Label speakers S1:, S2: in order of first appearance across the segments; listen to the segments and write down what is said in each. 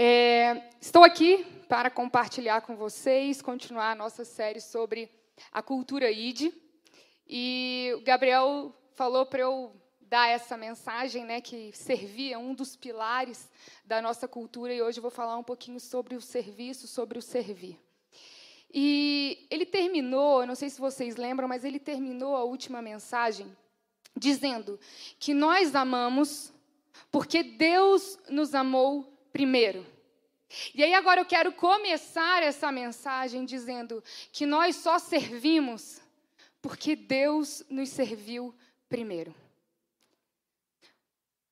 S1: É, estou aqui para compartilhar com vocês, continuar a nossa série sobre a cultura ID. E o Gabriel falou para eu dar essa mensagem, né, que servia um dos pilares da nossa cultura, e hoje eu vou falar um pouquinho sobre o serviço, sobre o servir. E ele terminou, não sei se vocês lembram, mas ele terminou a última mensagem dizendo que nós amamos porque Deus nos amou primeiro. E aí agora eu quero começar essa mensagem dizendo que nós só servimos porque Deus nos serviu primeiro.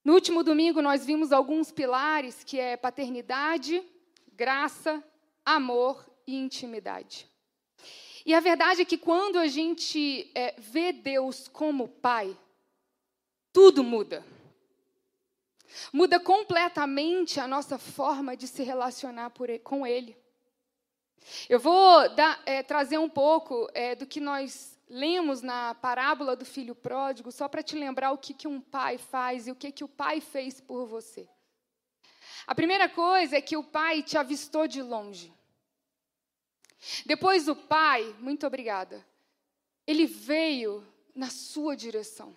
S1: No último domingo nós vimos alguns pilares que é paternidade, graça, amor e intimidade. E a verdade é que quando a gente é, vê Deus como Pai, tudo muda. Muda completamente a nossa forma de se relacionar ele, com Ele. Eu vou dar, é, trazer um pouco é, do que nós lemos na parábola do filho pródigo, só para te lembrar o que, que um pai faz e o que, que o pai fez por você. A primeira coisa é que o pai te avistou de longe. Depois o pai, muito obrigada, ele veio na sua direção.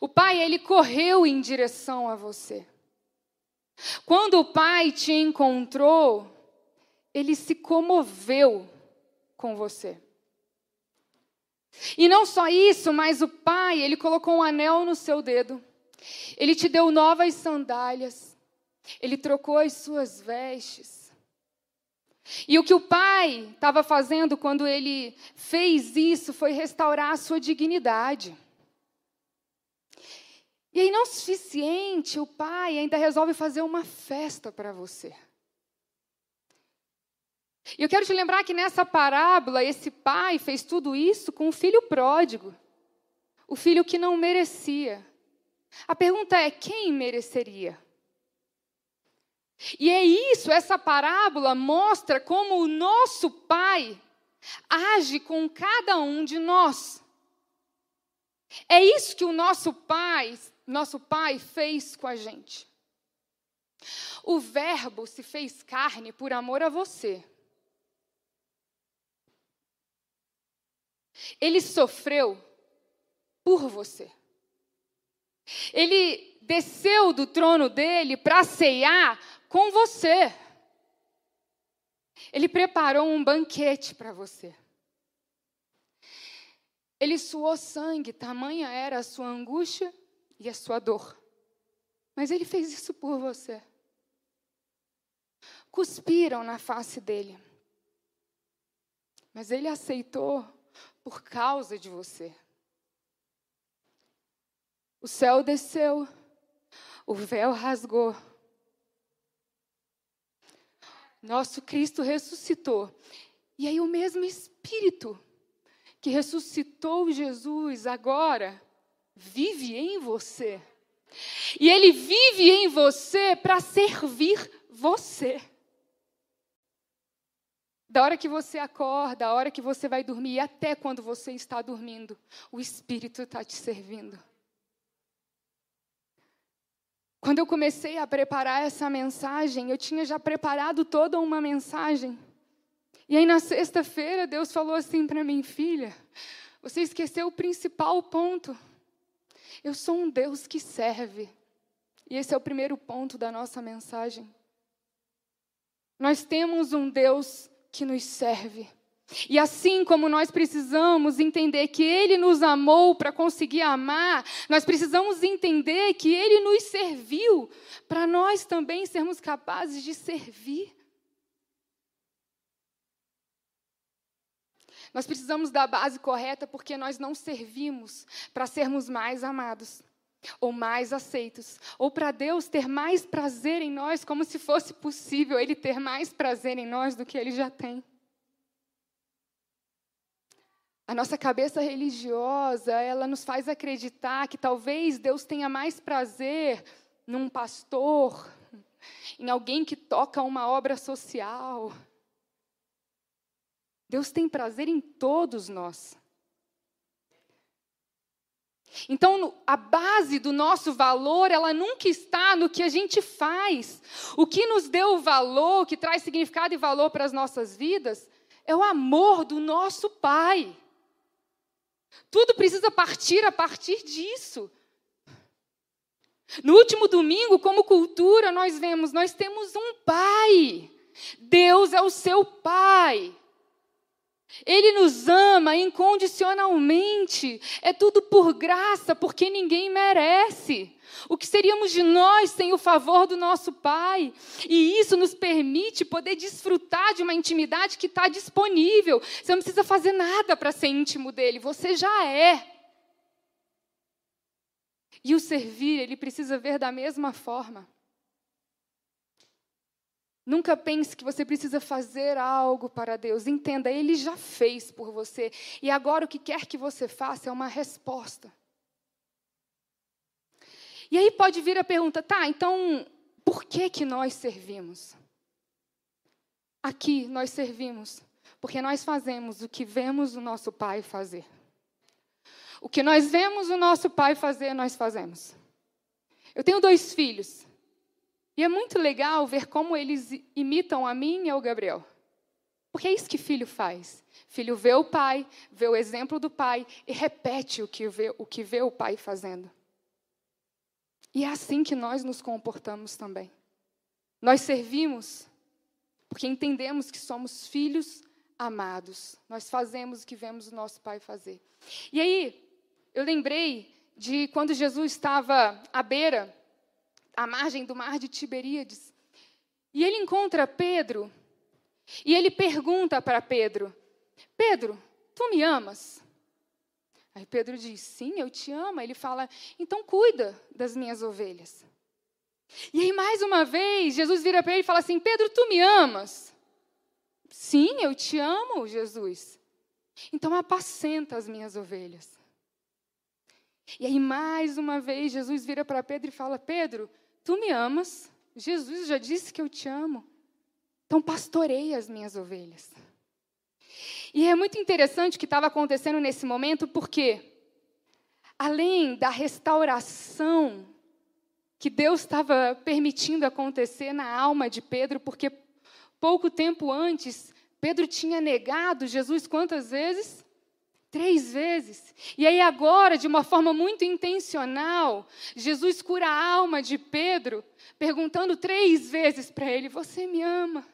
S1: O pai, ele correu em direção a você. Quando o pai te encontrou, ele se comoveu com você. E não só isso, mas o pai, ele colocou um anel no seu dedo. Ele te deu novas sandálias. Ele trocou as suas vestes. E o que o pai estava fazendo quando ele fez isso foi restaurar a sua dignidade. E aí, não suficiente, o pai ainda resolve fazer uma festa para você. E eu quero te lembrar que nessa parábola, esse pai fez tudo isso com o filho pródigo, o filho que não merecia. A pergunta é: quem mereceria? E é isso, essa parábola mostra como o nosso pai age com cada um de nós. É isso que o nosso pai nosso Pai fez com a gente. O Verbo se fez carne por amor a você. Ele sofreu por você. Ele desceu do trono dele para ceiar com você. Ele preparou um banquete para você. Ele suou sangue, tamanha era a sua angústia e a sua dor. Mas ele fez isso por você. Cuspiram na face dele. Mas ele aceitou por causa de você. O céu desceu, o véu rasgou. Nosso Cristo ressuscitou. E aí, o mesmo Espírito que ressuscitou Jesus agora vive em você. E ele vive em você para servir você. Da hora que você acorda, da hora que você vai dormir, e até quando você está dormindo, o Espírito está te servindo. Quando eu comecei a preparar essa mensagem, eu tinha já preparado toda uma mensagem. E aí na sexta-feira, Deus falou assim para mim, filha, você esqueceu o principal ponto. Eu sou um Deus que serve. E esse é o primeiro ponto da nossa mensagem. Nós temos um Deus que nos serve. E assim como nós precisamos entender que Ele nos amou para conseguir amar, nós precisamos entender que Ele nos serviu para nós também sermos capazes de servir. Nós precisamos da base correta porque nós não servimos para sermos mais amados. ou mais aceitos, ou para Deus ter mais prazer em nós, como se fosse possível Ele ter mais prazer em nós do que Ele já tem. A nossa cabeça religiosa, ela nos faz acreditar que talvez Deus tenha mais prazer num pastor, em alguém que toca uma obra social. Deus tem prazer em todos nós. Então, a base do nosso valor, ela nunca está no que a gente faz. O que nos deu valor, que traz significado e valor para as nossas vidas, é o amor do nosso Pai. Tudo precisa partir a partir disso. No último domingo, como cultura, nós vemos, nós temos um Pai. Deus é o seu Pai. Ele nos ama incondicionalmente. É tudo por graça, porque ninguém merece. O que seríamos de nós sem o favor do nosso Pai? E isso nos permite poder desfrutar de uma intimidade que está disponível. Você não precisa fazer nada para ser íntimo dele, você já é. E o servir, ele precisa ver da mesma forma. Nunca pense que você precisa fazer algo para Deus. Entenda, Ele já fez por você. E agora o que quer que você faça é uma resposta. E aí pode vir a pergunta, tá, então por que que nós servimos? Aqui nós servimos porque nós fazemos o que vemos o nosso Pai fazer. O que nós vemos o nosso Pai fazer, nós fazemos. Eu tenho dois filhos. E é muito legal ver como eles imitam a mim e ao Gabriel. Porque é isso que filho faz. Filho vê o pai, vê o exemplo do pai e repete o que vê o, que vê o pai fazendo. E é assim que nós nos comportamos também. Nós servimos porque entendemos que somos filhos amados. Nós fazemos o que vemos o nosso pai fazer. E aí, eu lembrei de quando Jesus estava à beira à margem do mar de Tiberíades. E ele encontra Pedro e ele pergunta para Pedro: Pedro, tu me amas? Aí Pedro diz: Sim, eu te amo. Ele fala: Então cuida das minhas ovelhas. E aí, mais uma vez, Jesus vira para ele e fala assim: Pedro, tu me amas? Sim, eu te amo, Jesus. Então apacenta as minhas ovelhas. E aí, mais uma vez, Jesus vira para Pedro e fala: Pedro, Tu me amas, Jesus já disse que eu te amo. Então pastorei as minhas ovelhas. E é muito interessante o que estava acontecendo nesse momento, porque além da restauração que Deus estava permitindo acontecer na alma de Pedro, porque pouco tempo antes Pedro tinha negado Jesus quantas vezes? Três vezes. E aí, agora, de uma forma muito intencional, Jesus cura a alma de Pedro, perguntando três vezes para ele: Você me ama?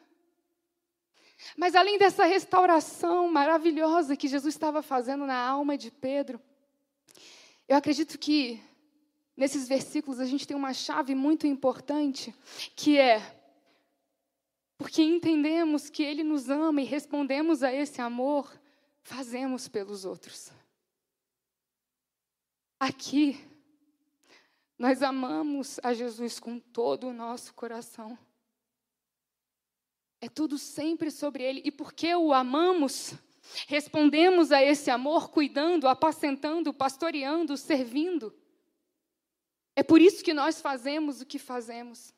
S1: Mas além dessa restauração maravilhosa que Jesus estava fazendo na alma de Pedro, eu acredito que nesses versículos a gente tem uma chave muito importante, que é porque entendemos que Ele nos ama e respondemos a esse amor fazemos pelos outros. Aqui, nós amamos a Jesus com todo o nosso coração. É tudo sempre sobre Ele. E porque o amamos, respondemos a esse amor cuidando, apacentando, pastoreando, servindo. É por isso que nós fazemos o que fazemos.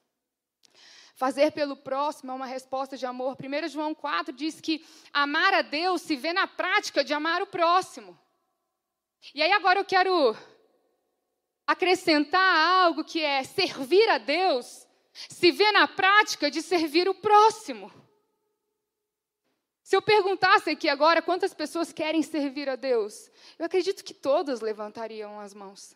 S1: Fazer pelo próximo é uma resposta de amor. 1 João 4 diz que amar a Deus se vê na prática de amar o próximo. E aí agora eu quero acrescentar algo que é servir a Deus, se vê na prática de servir o próximo. Se eu perguntasse aqui agora quantas pessoas querem servir a Deus, eu acredito que todas levantariam as mãos.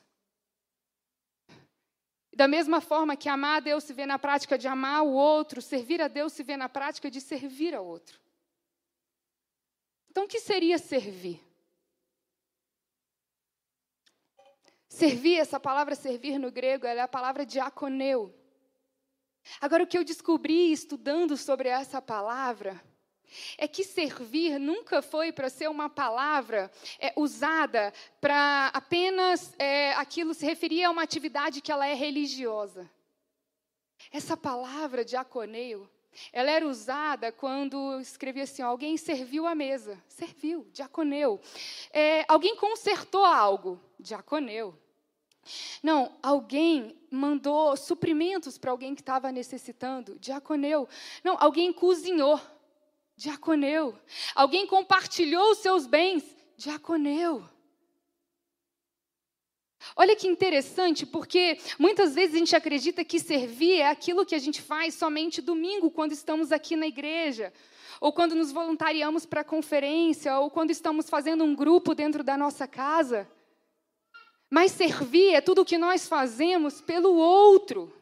S1: Da mesma forma que amar a Deus se vê na prática de amar o outro, servir a Deus se vê na prática de servir ao outro. Então, o que seria servir? Servir, essa palavra servir no grego, é a palavra diaconeu. Agora, o que eu descobri estudando sobre essa palavra é que servir nunca foi para ser uma palavra é, usada para apenas é, aquilo se referir a uma atividade que ela é religiosa. Essa palavra diaconeio, ela era usada quando escrevia assim: alguém serviu a mesa, serviu, diaconeu. É, alguém consertou algo, diaconeu. Não, alguém mandou suprimentos para alguém que estava necessitando, diaconeu. Não, alguém cozinhou, diaconeu. Alguém compartilhou os seus bens, diaconeu. Olha que interessante, porque muitas vezes a gente acredita que servir é aquilo que a gente faz somente domingo, quando estamos aqui na igreja, ou quando nos voluntariamos para a conferência, ou quando estamos fazendo um grupo dentro da nossa casa. Mas servir é tudo o que nós fazemos pelo outro.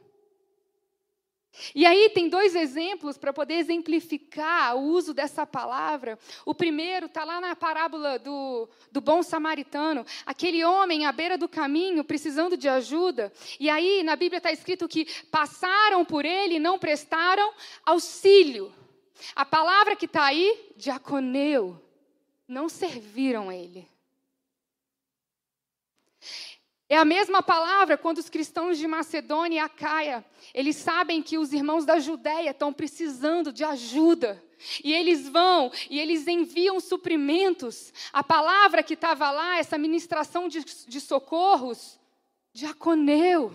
S1: E aí tem dois exemplos para poder exemplificar o uso dessa palavra. O primeiro está lá na parábola do, do bom samaritano, aquele homem à beira do caminho precisando de ajuda. E aí na Bíblia está escrito que passaram por ele e não prestaram auxílio. A palavra que está aí, diaconeu, não serviram ele. É a mesma palavra quando os cristãos de Macedônia e Acaia, eles sabem que os irmãos da Judéia estão precisando de ajuda. E eles vão e eles enviam suprimentos. A palavra que estava lá, essa ministração de, de socorros, diaconeu.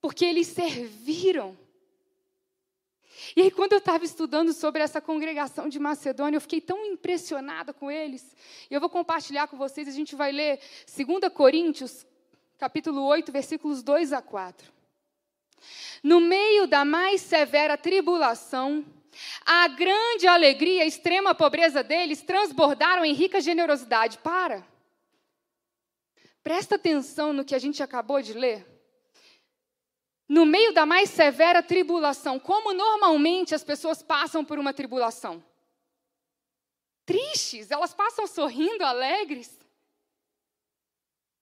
S1: Porque eles serviram. E aí, quando eu estava estudando sobre essa congregação de Macedônia, eu fiquei tão impressionada com eles. E eu vou compartilhar com vocês, a gente vai ler 2 Coríntios, capítulo 8, versículos 2 a 4. No meio da mais severa tribulação, a grande alegria, a extrema pobreza deles transbordaram em rica generosidade. Para. Presta atenção no que a gente acabou de ler. No meio da mais severa tribulação, como normalmente as pessoas passam por uma tribulação? Tristes, elas passam sorrindo, alegres.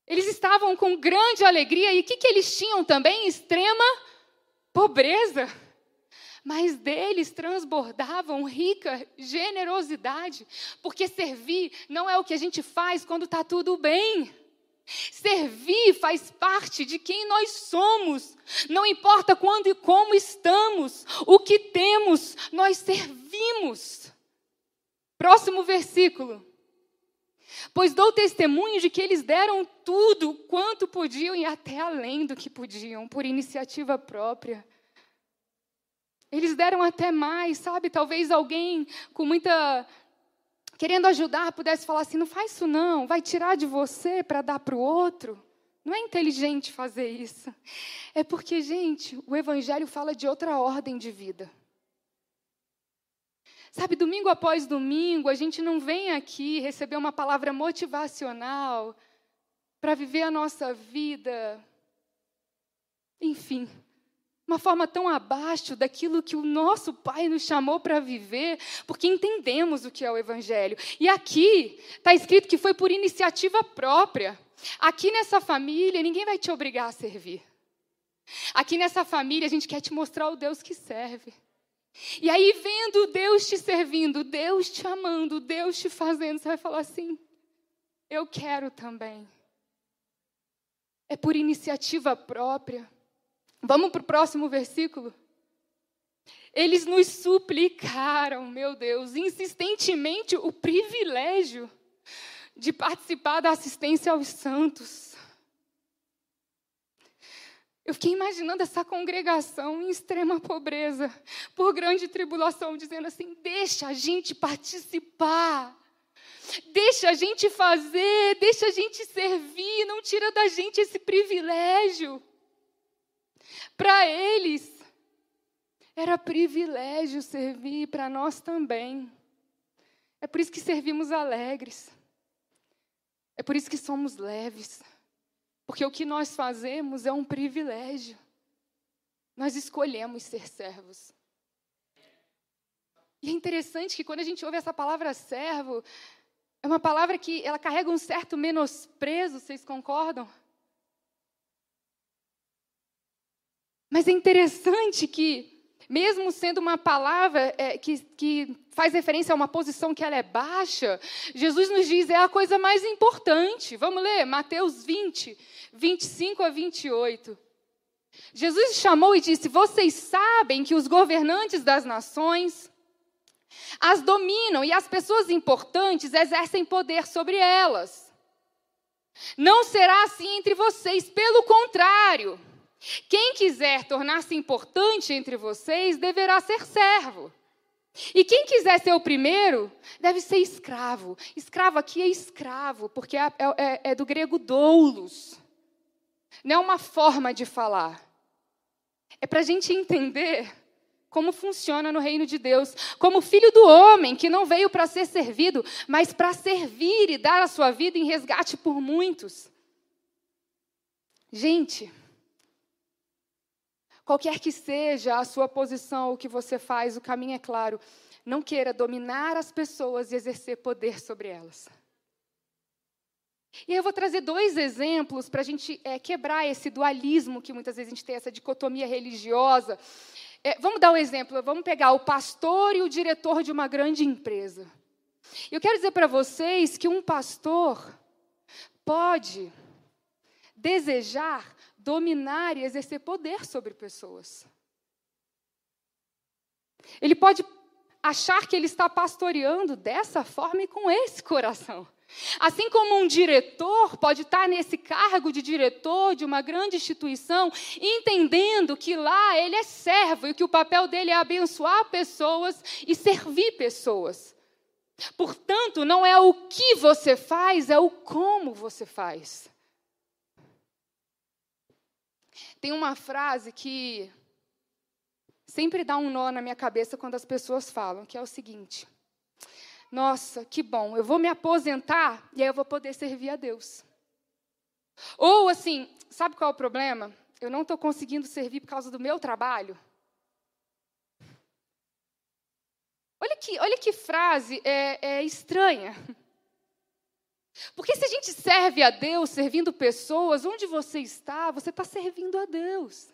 S1: Eles estavam com grande alegria e o que, que eles tinham também? Extrema pobreza. Mas deles transbordavam rica generosidade, porque servir não é o que a gente faz quando está tudo bem. Servir faz parte de quem nós somos. Não importa quando e como estamos, o que temos, nós servimos. Próximo versículo. Pois dou testemunho de que eles deram tudo quanto podiam e até além do que podiam, por iniciativa própria. Eles deram até mais, sabe? Talvez alguém com muita. querendo ajudar pudesse falar assim: não faz isso não, vai tirar de você para dar para o outro. Não é inteligente fazer isso. É porque, gente, o Evangelho fala de outra ordem de vida. Sabe, domingo após domingo, a gente não vem aqui receber uma palavra motivacional para viver a nossa vida, enfim, uma forma tão abaixo daquilo que o nosso Pai nos chamou para viver, porque entendemos o que é o Evangelho. E aqui está escrito que foi por iniciativa própria. Aqui nessa família, ninguém vai te obrigar a servir. Aqui nessa família, a gente quer te mostrar o Deus que serve. E aí, vendo Deus te servindo, Deus te amando, Deus te fazendo, você vai falar assim: eu quero também. É por iniciativa própria. Vamos para o próximo versículo. Eles nos suplicaram, meu Deus, insistentemente o privilégio de participar da assistência aos santos. Eu fiquei imaginando essa congregação em extrema pobreza, por grande tribulação, dizendo assim: deixa a gente participar, deixa a gente fazer, deixa a gente servir, não tira da gente esse privilégio. Para eles, era privilégio servir, para nós também. É por isso que servimos alegres, é por isso que somos leves. Porque o que nós fazemos é um privilégio. Nós escolhemos ser servos. E é interessante que quando a gente ouve essa palavra servo, é uma palavra que ela carrega um certo menosprezo, vocês concordam? Mas é interessante que mesmo sendo uma palavra é, que, que faz referência a uma posição que ela é baixa, Jesus nos diz é a coisa mais importante. Vamos ler Mateus 20, 25 a 28. Jesus chamou e disse: Vocês sabem que os governantes das nações as dominam e as pessoas importantes exercem poder sobre elas. Não será assim entre vocês, pelo contrário. Quem quiser tornar-se importante entre vocês deverá ser servo. E quem quiser ser o primeiro deve ser escravo. Escravo aqui é escravo, porque é, é, é do grego doulos. Não é uma forma de falar. É para a gente entender como funciona no reino de Deus, como filho do homem que não veio para ser servido, mas para servir e dar a sua vida em resgate por muitos. Gente, qualquer que seja a sua posição, o que você faz, o caminho é claro. Não queira dominar as pessoas e exercer poder sobre elas. E eu vou trazer dois exemplos para a gente é, quebrar esse dualismo que muitas vezes a gente tem, essa dicotomia religiosa. É, vamos dar um exemplo, vamos pegar o pastor e o diretor de uma grande empresa. Eu quero dizer para vocês que um pastor pode desejar dominar e exercer poder sobre pessoas. Ele pode achar que ele está pastoreando dessa forma e com esse coração. Assim como um diretor pode estar nesse cargo de diretor de uma grande instituição, entendendo que lá ele é servo e que o papel dele é abençoar pessoas e servir pessoas. Portanto, não é o que você faz, é o como você faz. Tem uma frase que sempre dá um nó na minha cabeça quando as pessoas falam, que é o seguinte: nossa, que bom, eu vou me aposentar e aí eu vou poder servir a Deus. Ou assim, sabe qual é o problema? Eu não estou conseguindo servir por causa do meu trabalho. Olha que, olha que frase é, é estranha. Porque se a gente serve a Deus servindo pessoas, onde você está, você está servindo a Deus.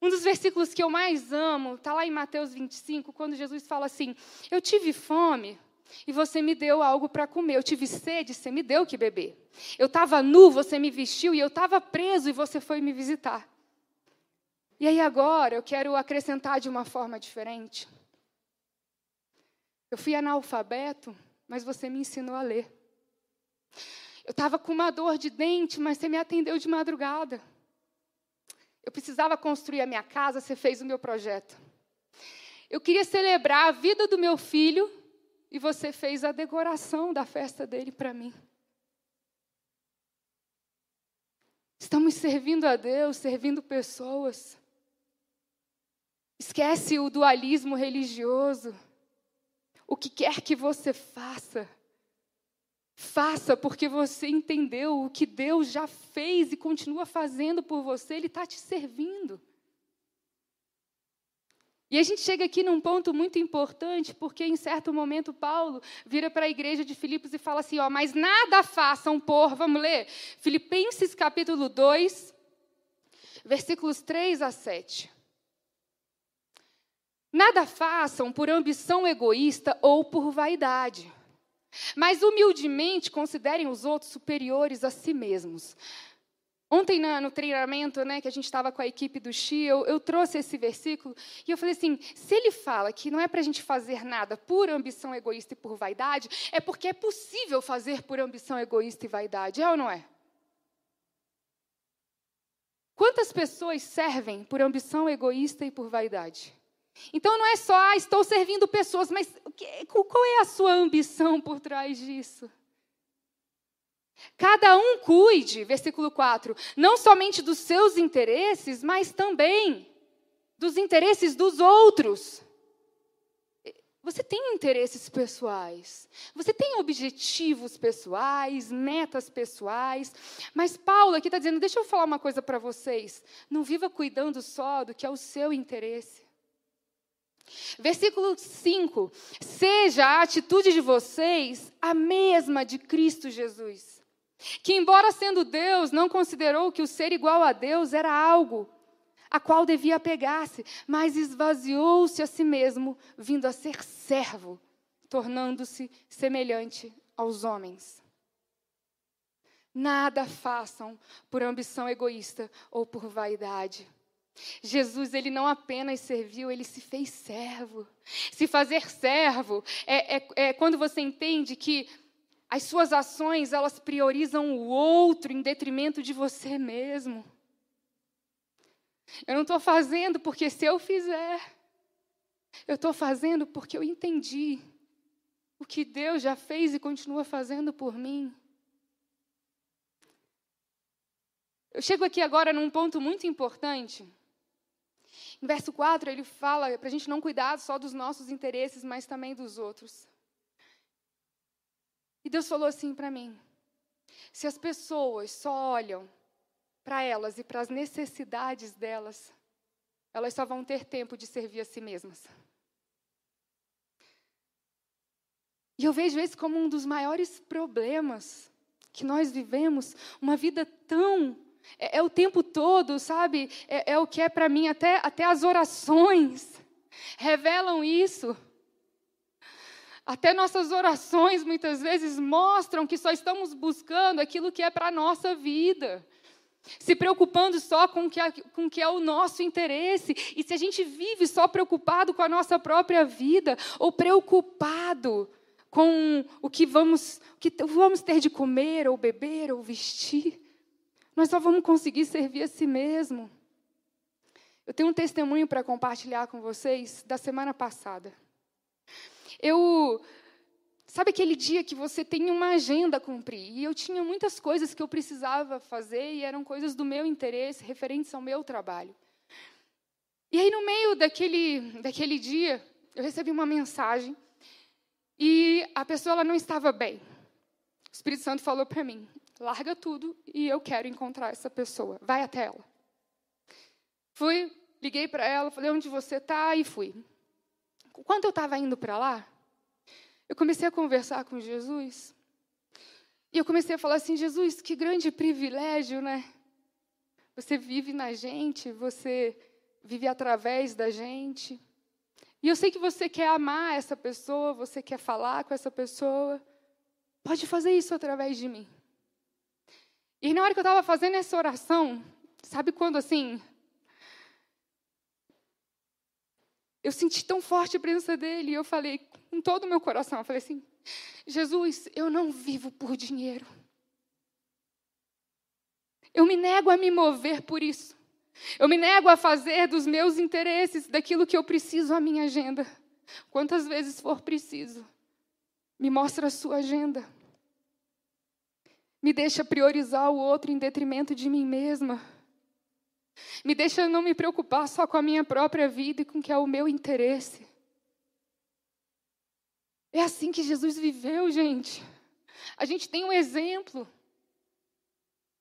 S1: Um dos versículos que eu mais amo está lá em Mateus 25, quando Jesus fala assim: Eu tive fome e você me deu algo para comer. Eu tive sede, você me deu o que beber. Eu estava nu, você me vestiu. E eu estava preso e você foi me visitar. E aí agora eu quero acrescentar de uma forma diferente. Eu fui analfabeto, mas você me ensinou a ler. Eu estava com uma dor de dente, mas você me atendeu de madrugada. Eu precisava construir a minha casa, você fez o meu projeto. Eu queria celebrar a vida do meu filho e você fez a decoração da festa dele para mim. Estamos servindo a Deus, servindo pessoas. Esquece o dualismo religioso. O que quer que você faça, Faça porque você entendeu o que Deus já fez e continua fazendo por você, Ele está te servindo. E a gente chega aqui num ponto muito importante, porque em certo momento Paulo vira para a igreja de Filipos e fala assim: ó, mas nada façam por, vamos ler, Filipenses capítulo 2, versículos 3 a 7. Nada façam por ambição egoísta ou por vaidade mas humildemente considerem os outros superiores a si mesmos. Ontem no treinamento, né, que a gente estava com a equipe do Xi, eu, eu, trouxe esse versículo e eu falei assim: se ele fala que não é para a gente fazer nada por ambição egoísta e por vaidade, é porque é possível fazer por ambição egoísta e vaidade, é ou não é? Quantas pessoas servem por ambição egoísta e por vaidade? Então não é só, ah, estou servindo pessoas, mas qual é a sua ambição por trás disso? Cada um cuide, versículo 4, não somente dos seus interesses, mas também dos interesses dos outros. Você tem interesses pessoais, você tem objetivos pessoais, metas pessoais, mas Paulo aqui está dizendo: deixa eu falar uma coisa para vocês, não viva cuidando só do que é o seu interesse. Versículo 5: Seja a atitude de vocês a mesma de Cristo Jesus, que, embora sendo Deus, não considerou que o ser igual a Deus era algo a qual devia apegar-se, mas esvaziou-se a si mesmo, vindo a ser servo, tornando-se semelhante aos homens. Nada façam por ambição egoísta ou por vaidade. Jesus, ele não apenas serviu, ele se fez servo. Se fazer servo é, é, é quando você entende que as suas ações, elas priorizam o outro em detrimento de você mesmo. Eu não estou fazendo porque se eu fizer, eu estou fazendo porque eu entendi o que Deus já fez e continua fazendo por mim. Eu chego aqui agora num ponto muito importante. Em verso 4, ele fala para a gente não cuidar só dos nossos interesses, mas também dos outros. E Deus falou assim para mim: se as pessoas só olham para elas e para as necessidades delas, elas só vão ter tempo de servir a si mesmas. E eu vejo esse como um dos maiores problemas que nós vivemos, uma vida tão. É, é o tempo todo, sabe? É, é o que é para mim, até, até as orações revelam isso. Até nossas orações muitas vezes mostram que só estamos buscando aquilo que é para a nossa vida se preocupando só com que é, com que é o nosso interesse. E se a gente vive só preocupado com a nossa própria vida, ou preocupado com o que vamos, o que vamos ter de comer, ou beber, ou vestir, nós só vamos conseguir servir a si mesmo. Eu tenho um testemunho para compartilhar com vocês da semana passada. Eu Sabe aquele dia que você tem uma agenda a cumprir? E eu tinha muitas coisas que eu precisava fazer e eram coisas do meu interesse, referentes ao meu trabalho. E aí, no meio daquele, daquele dia, eu recebi uma mensagem e a pessoa ela não estava bem. O Espírito Santo falou para mim: larga tudo e eu quero encontrar essa pessoa. Vai até ela. Fui, liguei para ela, falei onde você está e fui. Quando eu estava indo para lá, eu comecei a conversar com Jesus. E eu comecei a falar assim: Jesus, que grande privilégio, né? Você vive na gente, você vive através da gente. E eu sei que você quer amar essa pessoa, você quer falar com essa pessoa. Pode fazer isso através de mim. E na hora que eu estava fazendo essa oração, sabe quando assim. Eu senti tão forte a presença dele e eu falei: com todo o meu coração. Eu falei assim: Jesus, eu não vivo por dinheiro. Eu me nego a me mover por isso. Eu me nego a fazer dos meus interesses, daquilo que eu preciso, a minha agenda. Quantas vezes for preciso, me mostra a sua agenda. Me deixa priorizar o outro em detrimento de mim mesma. Me deixa não me preocupar só com a minha própria vida e com o que é o meu interesse. É assim que Jesus viveu, gente. A gente tem um exemplo.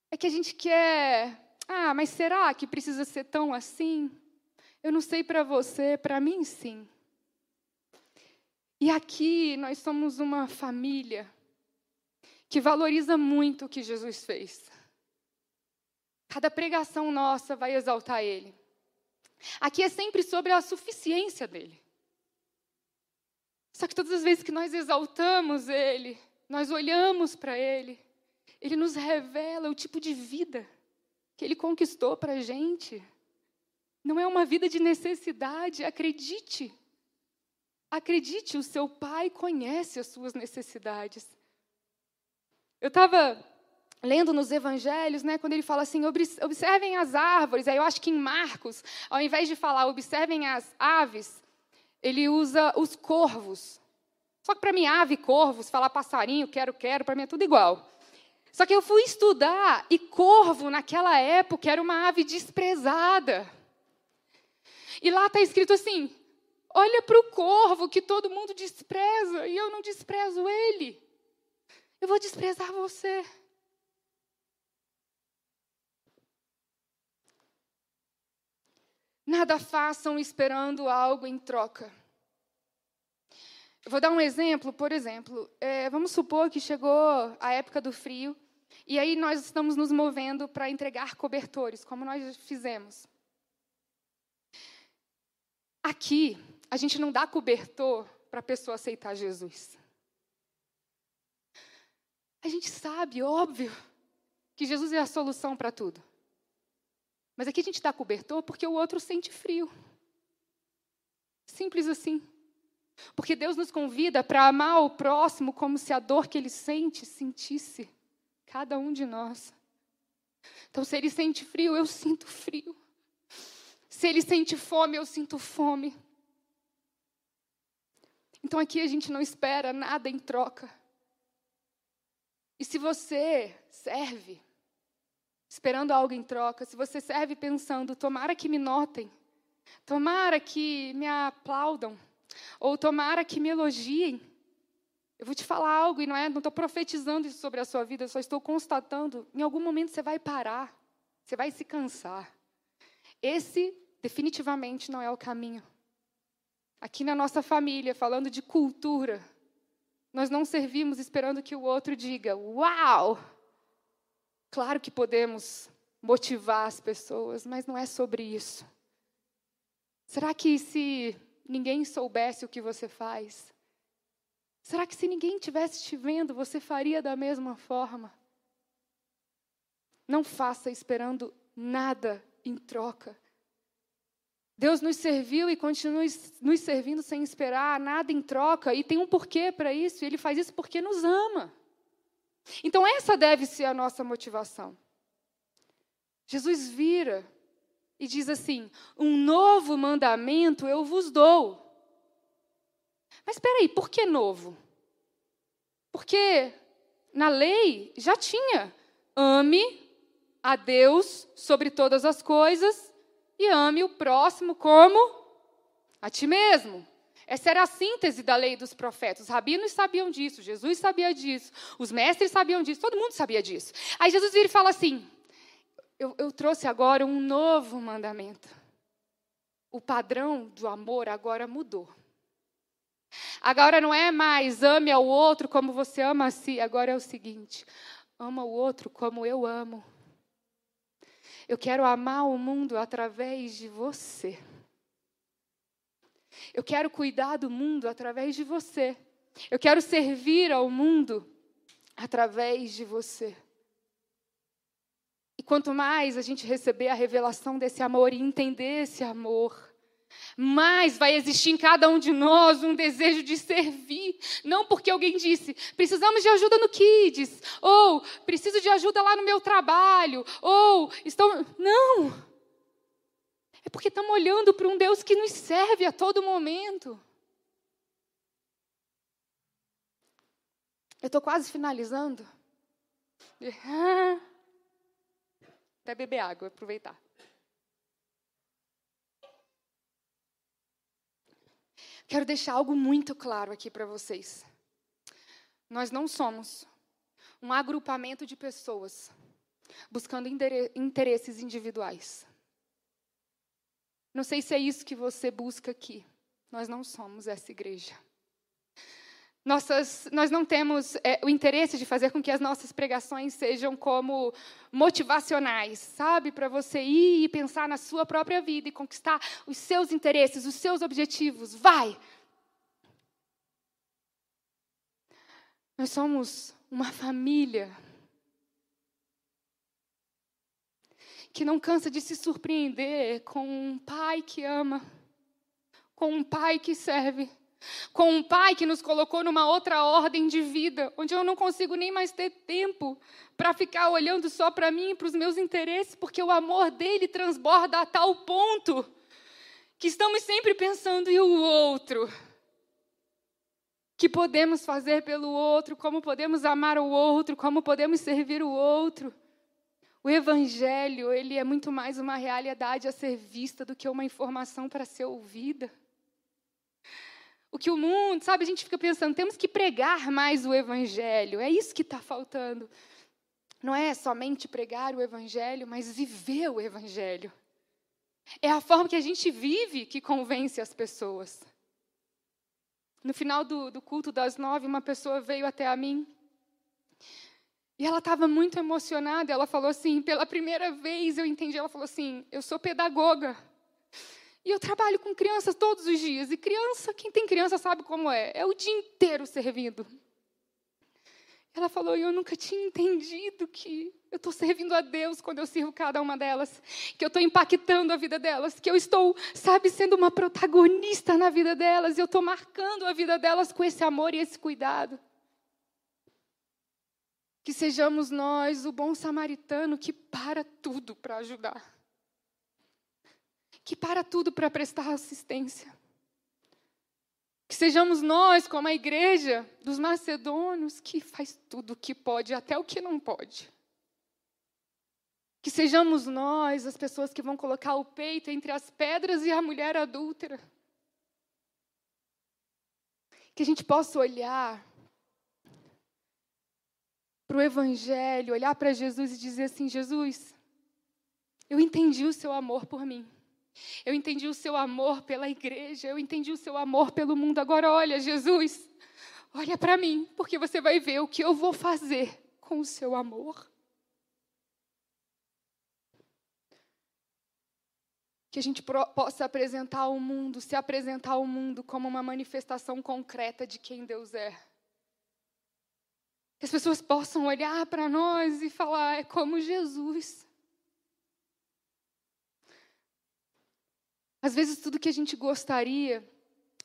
S1: É que a gente quer. Ah, mas será que precisa ser tão assim? Eu não sei para você, para mim sim. E aqui nós somos uma família que valoriza muito o que Jesus fez. Cada pregação nossa vai exaltar Ele. Aqui é sempre sobre a suficiência dele. Só que todas as vezes que nós exaltamos Ele, nós olhamos para Ele, Ele nos revela o tipo de vida que Ele conquistou para a gente. Não é uma vida de necessidade, acredite. Acredite, o seu pai conhece as suas necessidades. Eu estava lendo nos evangelhos, né, quando ele fala assim, observem as árvores, aí eu acho que em Marcos, ao invés de falar observem as aves, ele usa os corvos. Só que para mim, ave, corvos, falar passarinho, quero, quero, para mim é tudo igual. Só que eu fui estudar e corvo, naquela época, era uma ave desprezada. E lá está escrito assim: olha para o corvo que todo mundo despreza e eu não desprezo ele. Eu vou desprezar você. Nada façam esperando algo em troca. Eu vou dar um exemplo, por exemplo, é, vamos supor que chegou a época do frio e aí nós estamos nos movendo para entregar cobertores, como nós fizemos. aqui, a gente não dá cobertor para a pessoa aceitar Jesus. A gente sabe, óbvio, que Jesus é a solução para tudo. Mas aqui a gente dá cobertor porque o outro sente frio. Simples assim. Porque Deus nos convida para amar o próximo como se a dor que ele sente sentisse cada um de nós. Então, se ele sente frio, eu sinto frio. Se ele sente fome, eu sinto fome. Então, aqui a gente não espera nada em troca. E se você serve esperando algo em troca, se você serve pensando, tomara que me notem, tomara que me aplaudam, ou tomara que me elogiem, eu vou te falar algo e não é, não estou profetizando isso sobre a sua vida, eu só estou constatando. Em algum momento você vai parar, você vai se cansar. Esse definitivamente não é o caminho. Aqui na nossa família, falando de cultura, nós não servimos esperando que o outro diga: "Uau!". Claro que podemos motivar as pessoas, mas não é sobre isso. Será que se ninguém soubesse o que você faz, Será que se ninguém tivesse te vendo, você faria da mesma forma? Não faça esperando nada em troca. Deus nos serviu e continua nos servindo sem esperar nada em troca, e tem um porquê para isso, e Ele faz isso porque nos ama. Então, essa deve ser a nossa motivação. Jesus vira e diz assim: Um novo mandamento eu vos dou mas espera aí, por que novo? Porque na lei já tinha ame a Deus sobre todas as coisas e ame o próximo como a ti mesmo. Essa era a síntese da lei dos profetas. Os rabinos sabiam disso, Jesus sabia disso, os mestres sabiam disso, todo mundo sabia disso. Aí Jesus vira e fala assim: eu, eu trouxe agora um novo mandamento. O padrão do amor agora mudou. Agora não é mais ame ao outro como você ama a si. Agora é o seguinte: ama o outro como eu amo. Eu quero amar o mundo através de você. Eu quero cuidar do mundo através de você. Eu quero servir ao mundo através de você. E quanto mais a gente receber a revelação desse amor e entender esse amor, mas vai existir em cada um de nós um desejo de servir. Não porque alguém disse, precisamos de ajuda no Kids, ou preciso de ajuda lá no meu trabalho, ou estão. Não! É porque estamos olhando para um Deus que nos serve a todo momento. Eu estou quase finalizando. Até beber água, aproveitar. Quero deixar algo muito claro aqui para vocês. Nós não somos um agrupamento de pessoas buscando interesses individuais. Não sei se é isso que você busca aqui. Nós não somos essa igreja. Nossas, nós não temos é, o interesse de fazer com que as nossas pregações sejam como motivacionais, sabe? Para você ir e pensar na sua própria vida e conquistar os seus interesses, os seus objetivos. Vai! Nós somos uma família que não cansa de se surpreender com um pai que ama, com um pai que serve com um pai que nos colocou numa outra ordem de vida, onde eu não consigo nem mais ter tempo para ficar olhando só para mim e para os meus interesses, porque o amor dele transborda a tal ponto que estamos sempre pensando e o outro. Que podemos fazer pelo outro, como podemos amar o outro, como podemos servir o outro. O evangelho, ele é muito mais uma realidade a ser vista do que uma informação para ser ouvida o que o mundo, sabe, a gente fica pensando, temos que pregar mais o evangelho. É isso que está faltando. Não é somente pregar o evangelho, mas viver o evangelho. É a forma que a gente vive que convence as pessoas. No final do, do culto das nove, uma pessoa veio até a mim e ela estava muito emocionada. Ela falou assim: pela primeira vez eu entendi. Ela falou assim: eu sou pedagoga. E eu trabalho com crianças todos os dias. E criança, quem tem criança sabe como é. É o dia inteiro servindo. Ela falou: Eu nunca tinha entendido que eu estou servindo a Deus quando eu sirvo cada uma delas, que eu estou impactando a vida delas, que eu estou, sabe, sendo uma protagonista na vida delas, eu estou marcando a vida delas com esse amor e esse cuidado. Que sejamos nós o bom samaritano que para tudo para ajudar, que para tudo para prestar assistência. Que sejamos nós, como a igreja dos macedônios, que faz tudo o que pode, até o que não pode. Que sejamos nós as pessoas que vão colocar o peito entre as pedras e a mulher adúltera. Que a gente possa olhar para o Evangelho, olhar para Jesus e dizer assim: Jesus, eu entendi o seu amor por mim. Eu entendi o seu amor pela igreja, eu entendi o seu amor pelo mundo. Agora, olha, Jesus, olha para mim, porque você vai ver o que eu vou fazer com o seu amor. Que a gente possa apresentar ao mundo, se apresentar ao mundo como uma manifestação concreta de quem Deus é. Que as pessoas possam olhar para nós e falar: é como Jesus. Às vezes, tudo que a gente gostaria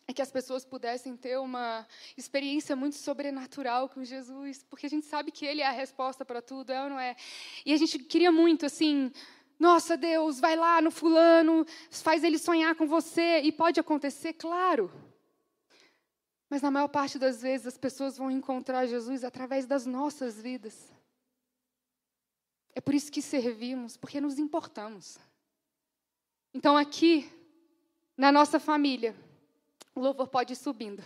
S1: é que as pessoas pudessem ter uma experiência muito sobrenatural com Jesus, porque a gente sabe que Ele é a resposta para tudo, é ou não é? E a gente queria muito, assim, nossa Deus, vai lá no fulano, faz ele sonhar com você, e pode acontecer, claro. Mas na maior parte das vezes as pessoas vão encontrar Jesus através das nossas vidas. É por isso que servimos, porque nos importamos. Então aqui, na nossa família. O louvor pode ir subindo.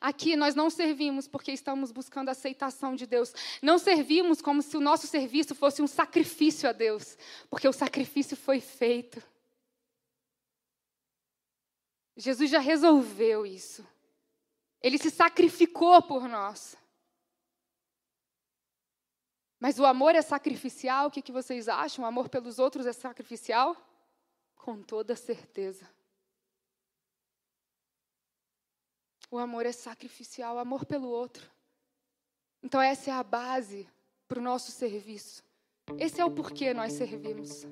S1: Aqui nós não servimos porque estamos buscando a aceitação de Deus. Não servimos como se o nosso serviço fosse um sacrifício a Deus, porque o sacrifício foi feito. Jesus já resolveu isso. Ele se sacrificou por nós. Mas o amor é sacrificial? O que, que vocês acham? O amor pelos outros é sacrificial? Com toda certeza. O amor é sacrificial, amor pelo outro. Então, essa é a base para o nosso serviço. Esse é o porquê nós servimos.